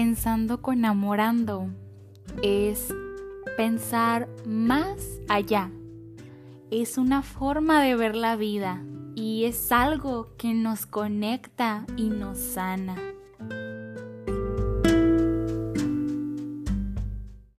pensando con amorando es pensar más allá. Es una forma de ver la vida y es algo que nos conecta y nos sana.